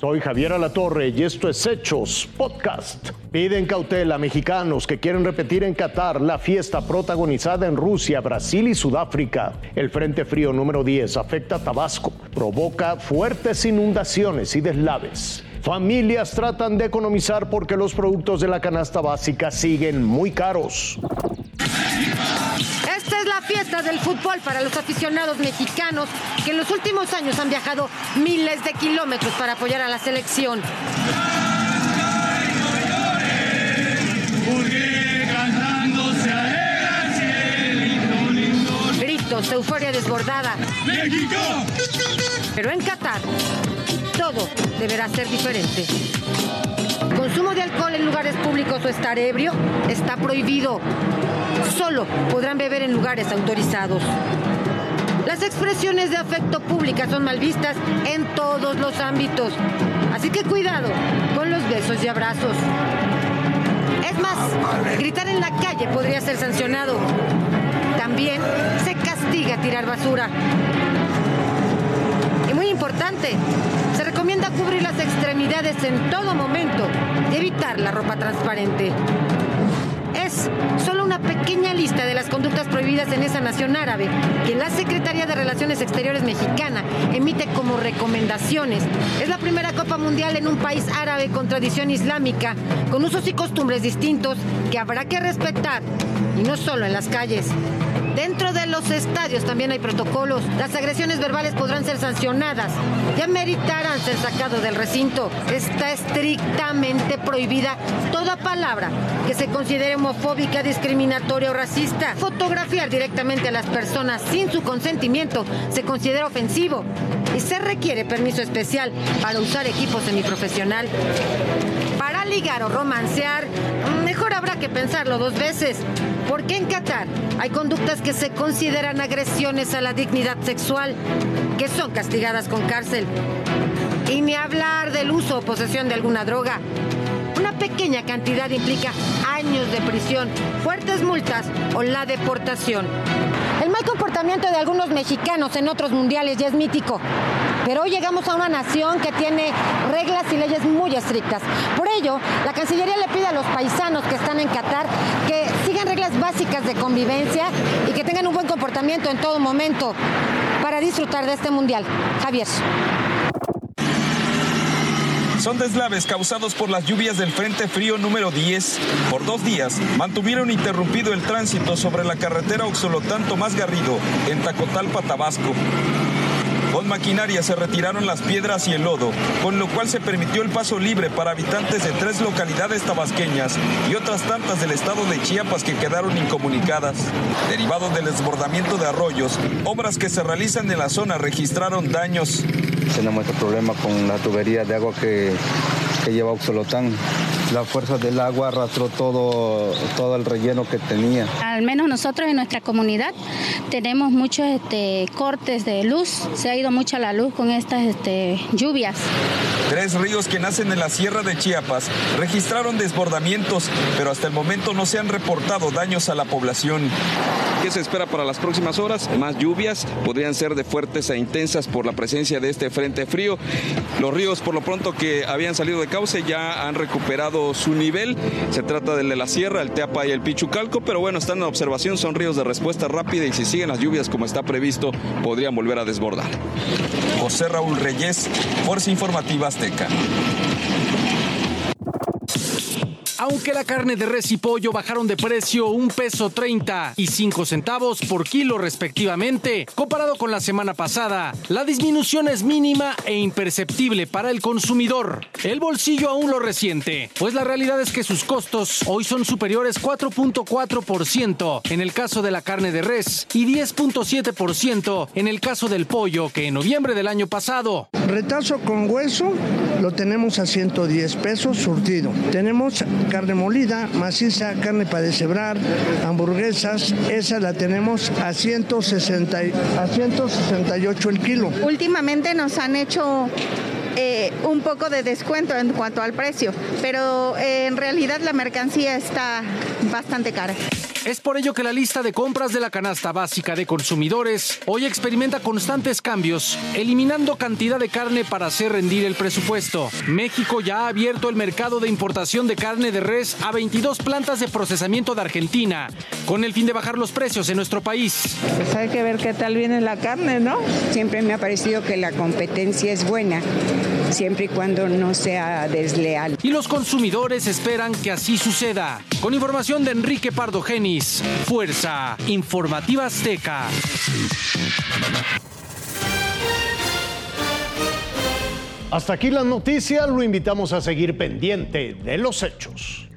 Soy Javier Alatorre y esto es Hechos Podcast. Piden cautela a mexicanos que quieren repetir en Qatar la fiesta protagonizada en Rusia, Brasil y Sudáfrica. El Frente Frío número 10 afecta a Tabasco, provoca fuertes inundaciones y deslaves. Familias tratan de economizar porque los productos de la canasta básica siguen muy caros. Esta es la fiesta del fútbol para los aficionados mexicanos que en los últimos años han viajado miles de kilómetros para apoyar a la selección. Gritos, euforia desbordada. ¡México! Pero en Qatar, todo deberá ser diferente. Consumo de alcohol en lugares públicos o estar ebrio está prohibido. Solo podrán beber en lugares autorizados. Las expresiones de afecto públicas son mal vistas en todos los ámbitos. Así que cuidado con los besos y abrazos. Es más, gritar en la calle podría ser sancionado. También se castiga tirar basura. Importante, se recomienda cubrir las extremidades en todo momento y evitar la ropa transparente. Es solo una pequeña lista de las conductas prohibidas en esa nación árabe que la Secretaría de Relaciones Exteriores mexicana emite como recomendaciones. Es la primera Copa Mundial en un país árabe con tradición islámica, con usos y costumbres distintos que habrá que respetar, y no solo en las calles. Dentro de los estadios también hay protocolos. Las agresiones verbales podrán ser sancionadas. Ya meritarán ser sacados del recinto. Está estrictamente prohibida toda palabra que se considere homofóbica, discriminatoria o racista. Fotografiar directamente a las personas sin su consentimiento se considera ofensivo y se requiere permiso especial para usar equipo semiprofesional. Para ligar o romancear, mejor habrá que pensarlo dos veces. Porque en Qatar hay conductas que se consideran agresiones a la dignidad sexual, que son castigadas con cárcel. Y ni hablar del uso o posesión de alguna droga. Una pequeña cantidad implica años de prisión, fuertes multas o la deportación. El mal comportamiento de algunos mexicanos en otros mundiales ya es mítico. Pero hoy llegamos a una nación que tiene reglas y leyes muy estrictas. Por ello, la Cancillería le pide a los paisanos que están en Qatar de convivencia y que tengan un buen comportamiento en todo momento para disfrutar de este mundial. Javier. Son deslaves causados por las lluvias del Frente Frío número 10. Por dos días mantuvieron interrumpido el tránsito sobre la carretera Oxolotán Tomás Garrido en Tacotalpa, Tabasco. Maquinaria se retiraron las piedras y el lodo, con lo cual se permitió el paso libre para habitantes de tres localidades tabasqueñas y otras tantas del estado de Chiapas que quedaron incomunicadas. Derivado del desbordamiento de arroyos, obras que se realizan en la zona registraron daños. Tenemos este problema con la tubería de agua que, que lleva Oxolotán la fuerza del agua arrastró todo, todo el relleno que tenía. Al menos nosotros en nuestra comunidad tenemos muchos este, cortes de luz, se ha ido mucho la luz con estas este, lluvias. Tres ríos que nacen en la sierra de Chiapas registraron desbordamientos, pero hasta el momento no se han reportado daños a la población. ¿Qué se espera para las próximas horas? Más lluvias, podrían ser de fuertes e intensas por la presencia de este frente frío. Los ríos, por lo pronto que habían salido de cauce, ya han recuperado su nivel. Se trata del de la Sierra, el Teapa y el Pichucalco, pero bueno, están en observación, son ríos de respuesta rápida y si siguen las lluvias como está previsto, podrían volver a desbordar. José Raúl Reyes, Fuerza Informativa Azteca. Aunque la carne de res y pollo bajaron de precio un peso 30 y 5 centavos por kilo respectivamente, comparado con la semana pasada, la disminución es mínima e imperceptible para el consumidor. El bolsillo aún lo resiente, pues la realidad es que sus costos hoy son superiores 4.4% en el caso de la carne de res y 10.7% en el caso del pollo que en noviembre del año pasado. Retazo con hueso lo tenemos a 110 pesos surtido. Tenemos carne molida, maciza, carne para deshebrar, hamburguesas, esa la tenemos a, 160, a 168 el kilo. Últimamente nos han hecho eh, un poco de descuento en cuanto al precio, pero eh, en realidad la mercancía está bastante cara. Es por ello que la lista de compras de la canasta básica de consumidores hoy experimenta constantes cambios, eliminando cantidad de carne para hacer rendir el presupuesto. México ya ha abierto el mercado de importación de carne de res a 22 plantas de procesamiento de Argentina, con el fin de bajar los precios en nuestro país. Pues hay que ver qué tal viene la carne, ¿no? Siempre me ha parecido que la competencia es buena, siempre y cuando no sea desleal. Y los consumidores esperan que así suceda. Con información de Enrique Pardo Genis, Fuerza Informativa Azteca. Hasta aquí las noticias, lo invitamos a seguir pendiente de los hechos.